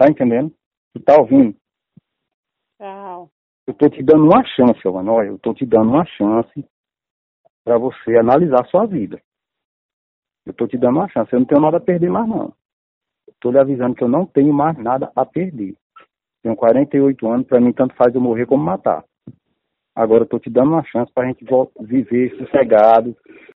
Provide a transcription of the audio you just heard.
Tá entendendo? Tu tá ouvindo? Uau. Eu tô te dando uma chance, Giovana. Eu tô te dando uma chance para você analisar a sua vida. Eu tô te dando uma chance. Eu não tenho nada a perder mais, não. Eu tô lhe avisando que eu não tenho mais nada a perder. Tenho 48 anos, para mim tanto faz eu morrer como matar. Agora eu tô te dando uma chance pra gente viver sossegado,